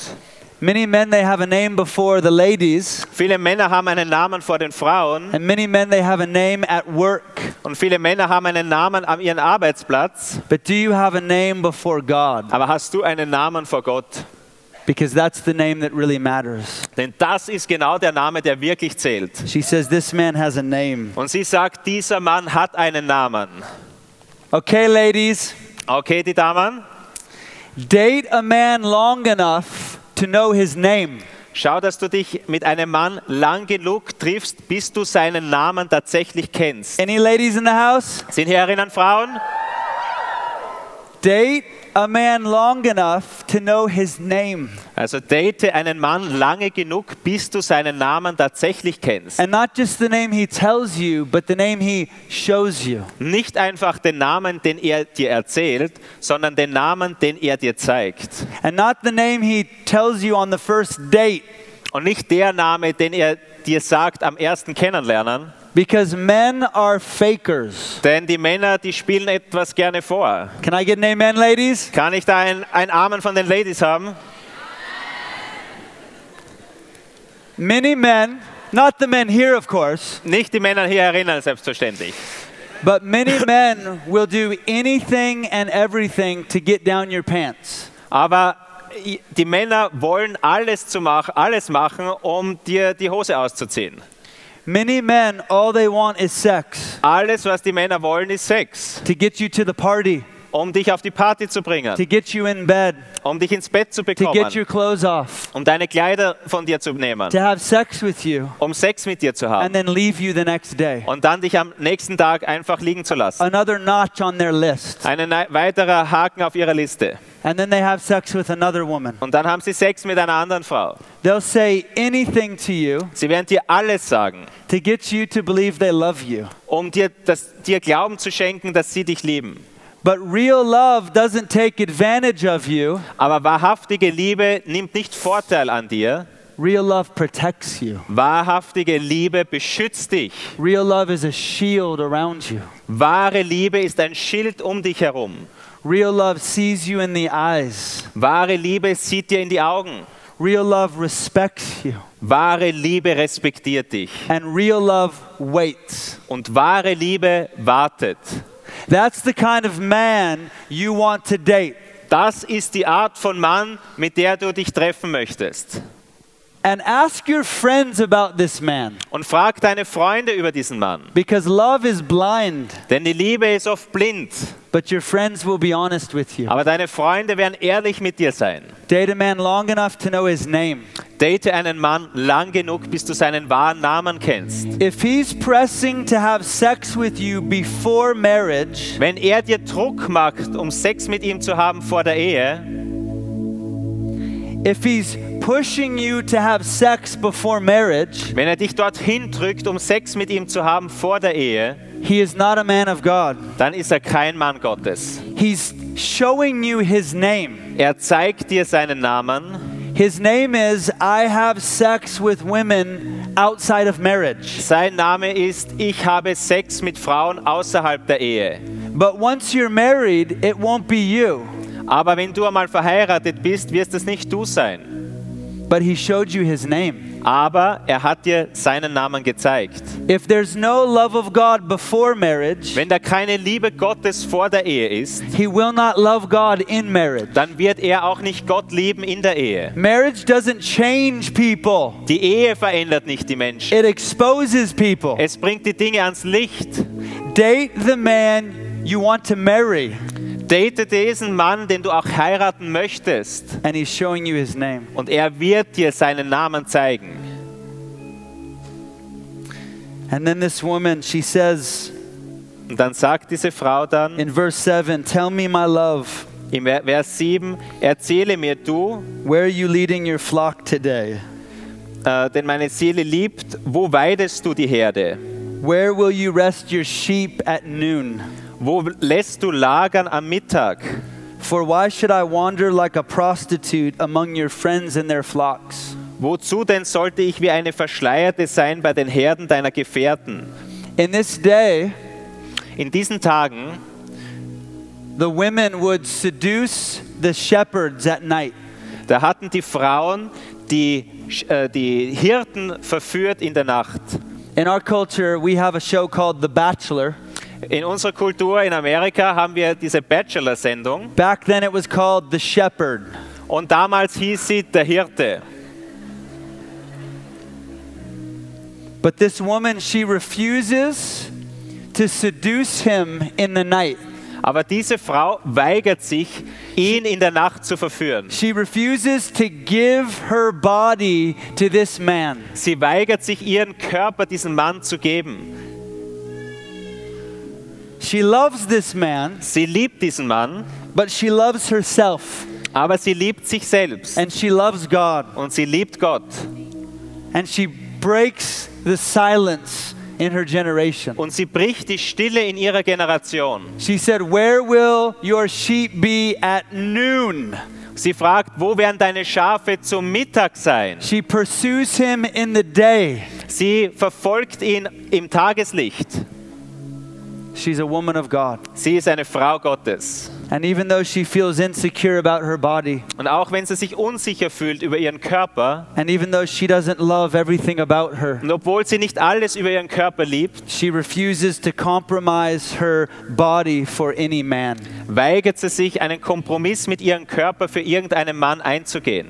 Many men, they have a name before the ladies, Viele Männer haben einen Namen vor den Frauen and many men, they have a name at work. und viele Männer haben einen Namen an ihrem Arbeitsplatz. But do you have a name before God? Aber hast du einen Namen vor Gott? Because that's the name that really matters. Denn das ist genau der Name, der wirklich zählt. She says, This man has a name. Und sie sagt, dieser Mann hat einen Namen. Okay, ladies, Okay, die Damen, date a man long enough to know his name. schau, dass du dich mit einem Mann lang genug triffst, bis du seinen Namen tatsächlich kennst. Any ladies in the house? Sind hier erinnern Frauen? Date a man long enough to know his name. Also date einen Mann lange genug, bis du seinen Namen tatsächlich kennst. And not just the name he tells you, but the name he shows you. Nicht einfach den Namen, den er dir erzählt, sondern den Namen, den er dir zeigt. And not the name he tells you on the first date. Und nicht der Name, den er dir sagt am ersten Kennenlernen. Because men are fakers. Denn die Männer, die spielen etwas gerne vor. Can I get an amen, ladies? Kann ich da ein, ein Amen von den Ladies haben? Many men, not the men here, of course, Nicht die Männer hier erinnern, selbstverständlich. but many men will do anything and everything to get down your pants. Aber die Männer wollen alles, zu mach, alles machen, um dir die Hose auszuziehen. Many men, all they want is sex Alles, was die Männer wollen, ist Sex. to get you to the party, Um dich auf die Party zu bringen, to get you in bed, um dich ins Bett zu to get your bekommen, clothes off, um deine Kleider von dir zu nehmen, to have sex with you, um Sex mit dir zu and haben then leave you the next day. und dann dich am nächsten Tag einfach liegen zu lassen. Another notch on their list. Ein nei- weiterer Haken auf ihrer Liste. And then they have sex with another woman. Und dann haben sie Sex mit einer anderen Frau. They'll say anything to you Sie werden dir alles sagen, to get you to believe they love you. um dir, das, dir Glauben zu schenken, dass sie dich lieben. But real love doesn't take advantage of you. Aber wahrhaftige Liebe nimmt nicht Vorteil an dir. Real love protects you. Wahrhaftige Liebe beschützt dich. Real love is a shield around you. Wahre Liebe ist ein Schild um dich herum. Real love sees you in the eyes. Wahre Liebe sieht dir in die Augen. Real love respects you. Wahre Liebe respektiert dich. And real love waits. Und wahre Liebe wartet. That's the kind of man you want to date. Das ist die Art von Mann, mit der du dich treffen möchtest. And ask your friends about this man. Und frag deine Freunde über diesen Mann. Because love is blind, Denn die Liebe ist oft blind. but your friends will be honest with you. Aber deine Freunde werden ehrlich mit dir sein. Date a man long enough to know his name. Date einen Mann lang genug, bis du seinen wahren Namen kennst. If he's pressing to have sex with you before marriage, Wenn er dir Druck macht, um Sex mit ihm zu haben vor der Ehe, if he's pushing you to have sex before marriage, wenn er dich dorthin drückt, um Sex mit ihm zu haben vor der Ehe, he is not a man of God. dann ist er kein Mann Gottes. He's showing you his name. Er zeigt dir seinen Namen. His name is I have sex with women outside of marriage. Sein Name ist Ich habe Sex mit Frauen außerhalb der Ehe. But once you're married, it won't be you. Aber wenn du einmal verheiratet bist, wirst es nicht du sein. But he showed you his name. Aber er hat dir seinen Namen gezeigt. If there's no love of God before marriage, Wenn da keine Liebe Gottes vor der Ehe ist, he will not love God in marriage. dann wird er auch nicht Gott lieben in der Ehe. Marriage doesn't change people, Die Ehe verändert nicht die Menschen. it exposes people. Es bringt die Dinge ans Licht. Date the man you want to marry, Date diesen Mann, den du auch heiraten möchtest. and he's showing you his name. Und er wird dir seinen Namen zeigen. And then this woman, she says Und dann sagt diese Frau dann in verse 7 Tell me, my love, im Vers 7, erzähle mir du, where are you leading your flock today? äh, denn meine Seele liebt, wo weidest du die Herde? Where will you rest your sheep at noon? Wo lässt du lagern am Mittag? For why should I wander like a prostitute among your friends and their flocks? Wozu denn sollte ich wie eine Verschleierte sein bei den Herden deiner Gefährten? In this day, In diesen Tagen, the women would seduce the shepherds at night. da hatten die Frauen die, äh, die Hirten verführt in der Nacht. In our culture, we have a show called The Bachelor. In unserer Kultur in Amerika haben wir diese Bachelor-Sendung Back then, it was called The Shepherd. und damals hieß sie der Hirte. But this woman, she refuses to seduce him in the night. Aber diese Frau weigert sich, ihn in der Nacht zu verführen. She refuses to give her body to this man. Sie weigert sich, ihren Körper diesem Mann zu geben. She loves this man, Sie liebt diesen Mann, but she loves herself aber sie liebt sich selbst and she loves God. und sie liebt Gott. And she breaks the silence in her generation. Und sie bricht die Stille in ihrer Generation. She said, Where will your sheep be at noon? Sie fragt, wo werden deine Schafe zum Mittag sein? She pursues him in the day. Sie verfolgt ihn im Tageslicht. She's a woman of God. Sie ist eine Frau Gottes. And even though she feels insecure about her body, Und auch wenn sie sich unsicher fühlt über ihren Körper, and even though she doesn't love everything about her, und obwohl sie nicht alles über ihren Körper liebt, she refuses to compromise her body for any man. weigert sie sich, einen Kompromiss mit ihrem Körper für irgendeinen Mann einzugehen.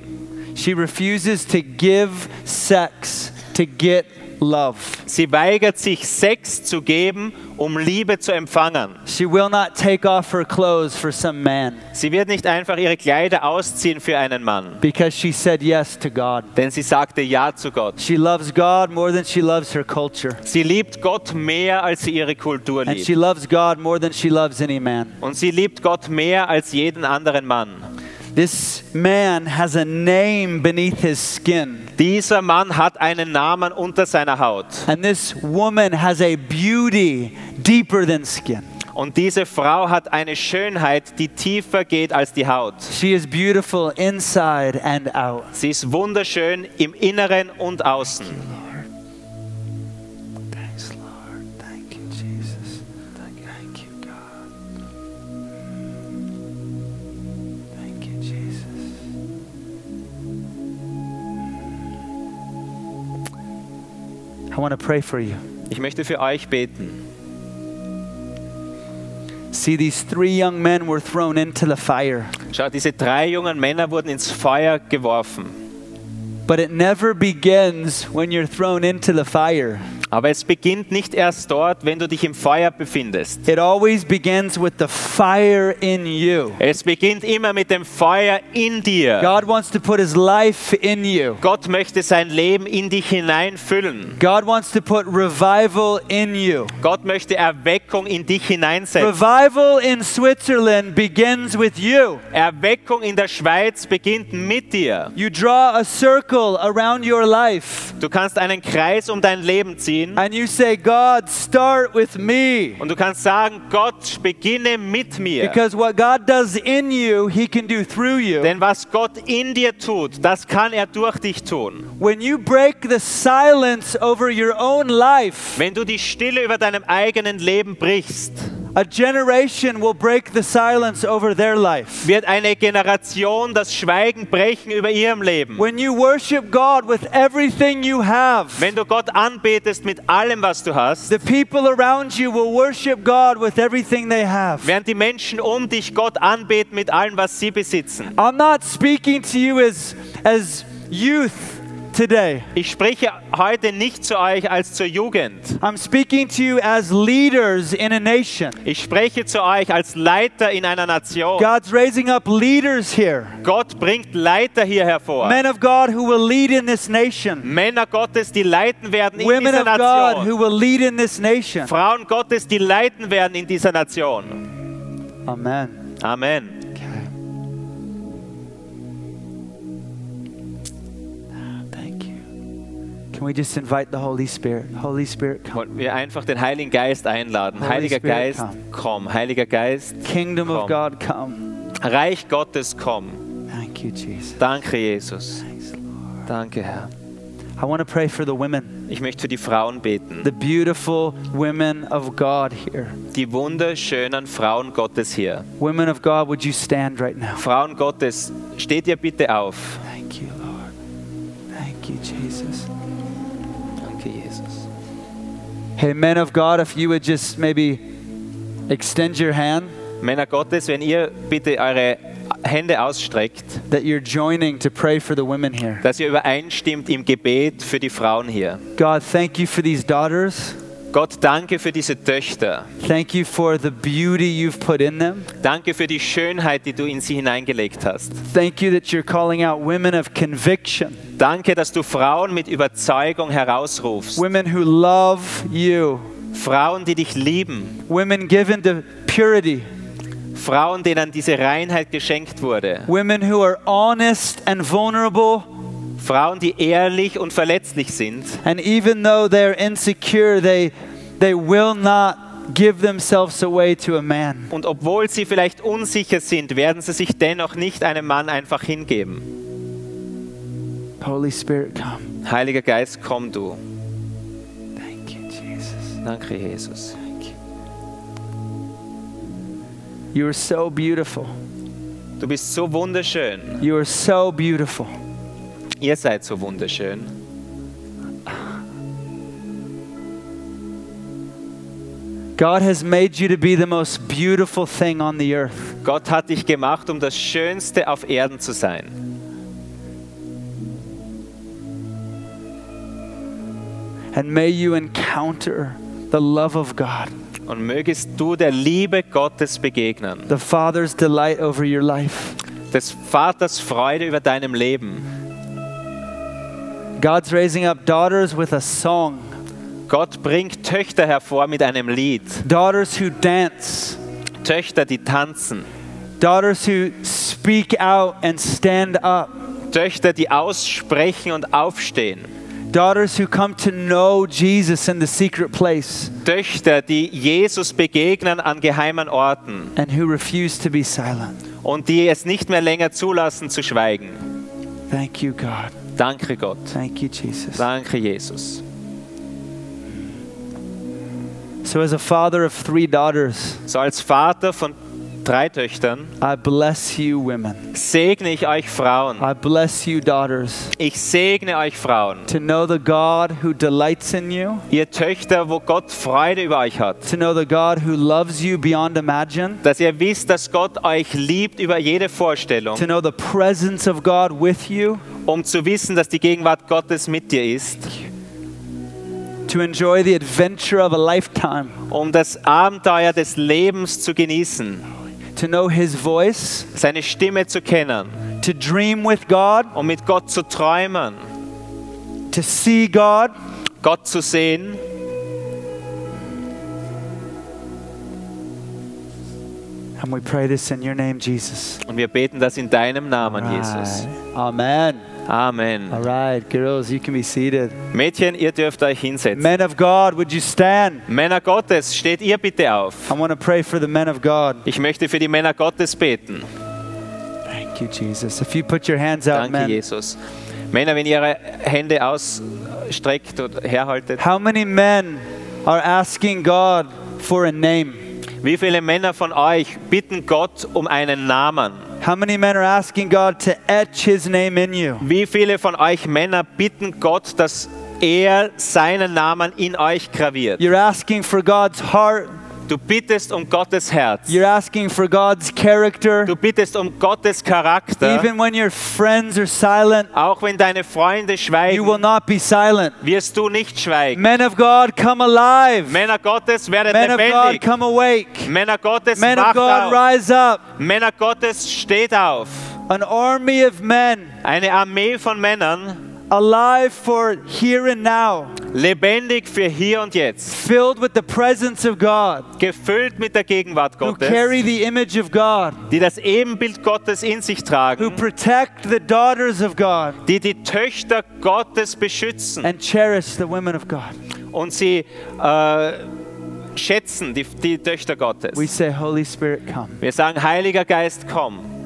She refuses to give sex to get love. Sie weigert sich, Sex zu geben, um Liebe zu empfangen. She will not take off her clothes for some man Sie wird nicht einfach ihre Kleider ausziehen für einen Mann, because she said yes to God. denn sie sagte Ja zu Gott. She loves God more than she loves her culture. Sie liebt Gott mehr, als sie ihre Kultur And she liebt. loves God more than she loves any man. Und sie liebt Gott mehr als jeden anderen Mann. This man has a name beneath his skin. Dieser Mann hat einen Namen unter seiner Haut. And this woman has a beauty deeper than skin. Und diese Frau hat eine Schönheit, die tiefer geht als die Haut. She is beautiful inside and out. Sie ist wunderschön im Inneren und außen. Ich möchte für euch beten. See, these three young men were thrown into the fire, Schau, diese drei jungen Männer wurden ins Feuer geworfen. but it never begins when you're thrown into the fire. Aber es beginnt nicht erst dort, wenn du dich im Feuer befindest. It always begins with the fire in you. Es beginnt immer mit dem Feuer in dir. God wants to put his life in you. Gott möchte sein Leben in dich hineinfüllen. God wants to put revival in you. Gott möchte Erweckung in dich hineinsetzen. Revival in Switzerland begins with you. Erweckung in der Schweiz beginnt mit dir. You draw a circle around your life Du kannst einen Kreis um dein Leben ziehen and you say, God, start with me. und du kannst sagen, Gott, beginne mit mir. Because what God does in you, He can do through you. Denn was Gott in dir tut, das kann er durch dich tun. When you break the silence over your own life, Wenn du die Stille über deinem eigenen Leben brichst, a generation will break the silence over their life. wird eine Generation das Schweigen brechen über ihrem Leben. When you worship God with everything you have, Wenn du Gott anbetest mit allem, was du hast, the people around you will worship God with everything they have. während die Menschen um dich Gott anbeten mit allem, was sie besitzen. I'm not speaking to you as, as youth today. Ich spreche heute nicht zu euch als zur Jugend. I'm speaking to you as leaders in a nation. Ich spreche zu euch als Leiter in einer Nation. God's raising up leaders here, Gott bringt Leiter hier hervor. men of God who will lead in this nation, Männer Gottes, die leiten werden in women dieser of God who Nation. will lead in this nation. Frauen Gottes, die leiten werden in dieser Nation. Amen. Amen. Can we just invite the Holy Spirit? Holy Spirit, come. Wollen wir einfach den Heiligen Geist einladen. Holy Heiliger Spirit, Geist, come. komm. Heiliger Geist, Kingdom of Komm. God, come. Reich Gottes, komm. Thank you, Jesus. Danke, Jesus. Thanks, Lord. Danke, Herr. I want to pray for the women, Ich möchte für die Frauen beten. the beautiful women of God here. Die wunderschönen Frauen Gottes hier. Women of God, would you stand right now? Frauen Gottes, steht ihr bitte auf. Thank you, Lord. Thank you, Jesus. Danke, Jesus. Hey, men of God, if you would just maybe extend your hand Männer Gottes, wenn ihr bitte eure Hände ausstreckt, that you're joining to pray for the women here. dass ihr übereinstimmt im Gebet für die Frauen hier. God, thank you for these daughters. Gott, danke für diese Töchter. Thank you for the beauty you've put in them. Danke für die Schönheit, die du in sie hineingelegt hast. Thank you that you're calling out women of conviction, Danke, dass du Frauen mit Überzeugung herausrufst. women who love you, Frauen, die dich lieben. women given to purity, Frauen, denen diese Reinheit geschenkt wurde. women who are honest and vulnerable. Frauen, die ehrlich und verletzlich sind. And even though they're insecure, they, they will not give themselves away to a man. Und obwohl sie vielleicht unsicher sind, werden sie sich dennoch nicht einem Mann einfach hingeben. Holy Spirit, come. Heiliger Geist, komm du. Thank you, Jesus. Danke, Jesus. Thank you. You are so beautiful. Du bist so wunderschön. You are so beautiful. Ihr seid so wunderschön. God has made you to be the most beautiful thing on the earth. Gott hat dich gemacht, um das Schönste auf Erden zu sein. And may you encounter the love of God, Und mögest du der Liebe Gottes begegnen. the Father's delight over your life. Des Vaters Freude über deinem Leben. God's raising up daughters with a song, Gott bringt Töchter hervor mit einem Lied. daughters who dance, Töchter, die tanzen. daughters who speak out and stand up, Töchter, die aussprechen und aufstehen. daughters who come to know Jesus in the secret place Töchter, die Jesus begegnen an geheimen Orten and who refuse to be silent. und die es nicht mehr länger zulassen zu schweigen. Thank you, God. Danke Gott. Thank you, Jesus. Danke Jesus. So, as a father of three daughters, So als Vater von drei Töchtern I bless you, women. segne ich euch Frauen. I bless you, daughters, Ich segne euch Frauen. to know the God who delights in you, Ihr Töchter, wo Gott Freude über euch hat. to know the God who loves you beyond imagine, Dass ihr wisst, dass Gott euch liebt über jede Vorstellung. to know the presence of God with you. Um zu wissen, dass die Gegenwart Gottes mit dir ist. to enjoy the adventure of a lifetime, um das Abenteuer des Lebens zu genießen, to know His voice, seine Stimme zu kennen, to dream with God, um mit Gott zu träumen, to see God, Gott zu sehen. And we pray this in your name, Jesus. Und wir beten das in deinem Namen, Jesus. Right. Amen. Amen. All right, girls, you can be seated. Mädchen, ihr dürft euch hinsetzen. Men of God, would you stand? Männer Gottes, steht ihr bitte auf. I want to pray for the men of God. Ich möchte für die Männer Gottes beten. Thank you, Jesus. If you put your hands out, Danke, men. Jesus. Männer, wenn ihr eure Hände ausstreckt und herhaltet, How many men are asking God for a name? Wie viele Männer von euch bitten Gott um einen Namen? How many men are asking God to etch his name in you? Wie viele von euch Männer bitten Gott, dass er seinen Namen in euch graviert? You're asking for God's heart. Du bittest um Gottes Herz. You're asking for God's character. Du bittest um Gottes Charakter. Even when your friends are silent, Auch wenn deine Freunde you will schweigen, not be silent. wirst du nicht schweigen. Men of God, come alive. Männer Gottes, werdet Men of God, lebendig. come awake. Männer Gottes, Men of God, auf. rise up. Männer Gottes, steht auf. An army of men Eine Armee von Männern, alive for here and now, lebendig für hier und jetzt, filled with the presence of God, gefüllt mit der Gegenwart who Gottes, carry the image of God, die das Ebenbild Gottes in sich who tragen, protect the daughters of God, die die Töchter Gottes beschützen and cherish the women of God. und sie äh, schätzen, die, die Töchter Gottes. We say, Holy Spirit, come. Wir sagen, Heiliger Geist, komm.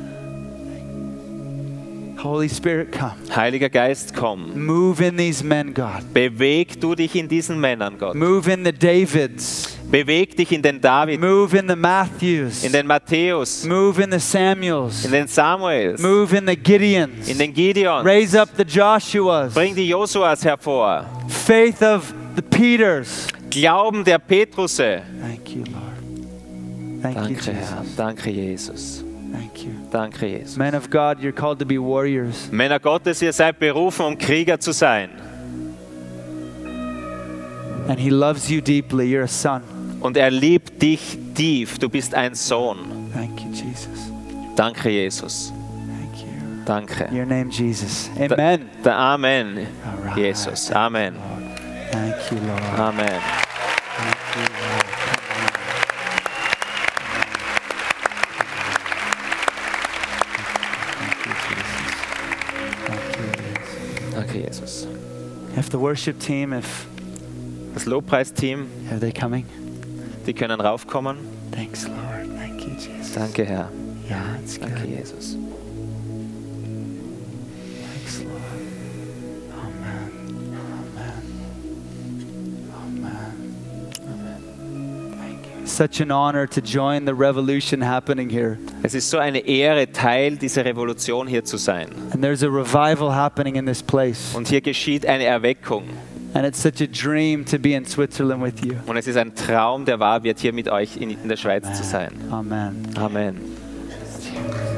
Holy Spirit, come. Heiliger Geist, komm. Move in these men, God. Beweg du dich in diesen Männern, Gott. Move in the Davids. Beweg dich in den David, Move in the Matthews. in den Matthäus, Move in the Samuels. in den Samuels, Move in the Gideons. in den Gideon. Raise up the Joshuas. Bring die Josuas hervor. Faith of the Peters. Glauben der Petrusse. Thank you, Lord. Thank you, Danke, Herr. Jesus. Danke, Jesus. Thank you. Danke, Jesus. Men of God, you're called to be warriors. Männer Gottes, ihr seid berufen, um Krieger zu sein. And He loves you deeply. You're a son. Und er liebt dich tief. Du bist ein Sohn. Thank you, Jesus. Danke, Jesus. Thank you. Danke. Your name, Jesus. Da- Amen. Der Amen, All right. Jesus. Amen. Thank you, Lord. Amen. The worship team, if Das Lobpreisteam, are they coming? die können raufkommen. Thanks, Lord. Thank you, Jesus. Danke, Herr. Yeah, it's good. Danke, Jesus. Thanks, Lord. Such an honor to join the revolution happening here. Es ist so eine Ehre, Teil dieser Revolution hier zu sein. And there's a revival happening in this place. Und hier geschieht eine Erweckung. And it's such a dream to be in Switzerland with you. Und es ist ein Traum, der wahr wird, hier mit euch in, in der Schweiz zu sein. Amen. Amen. Amen.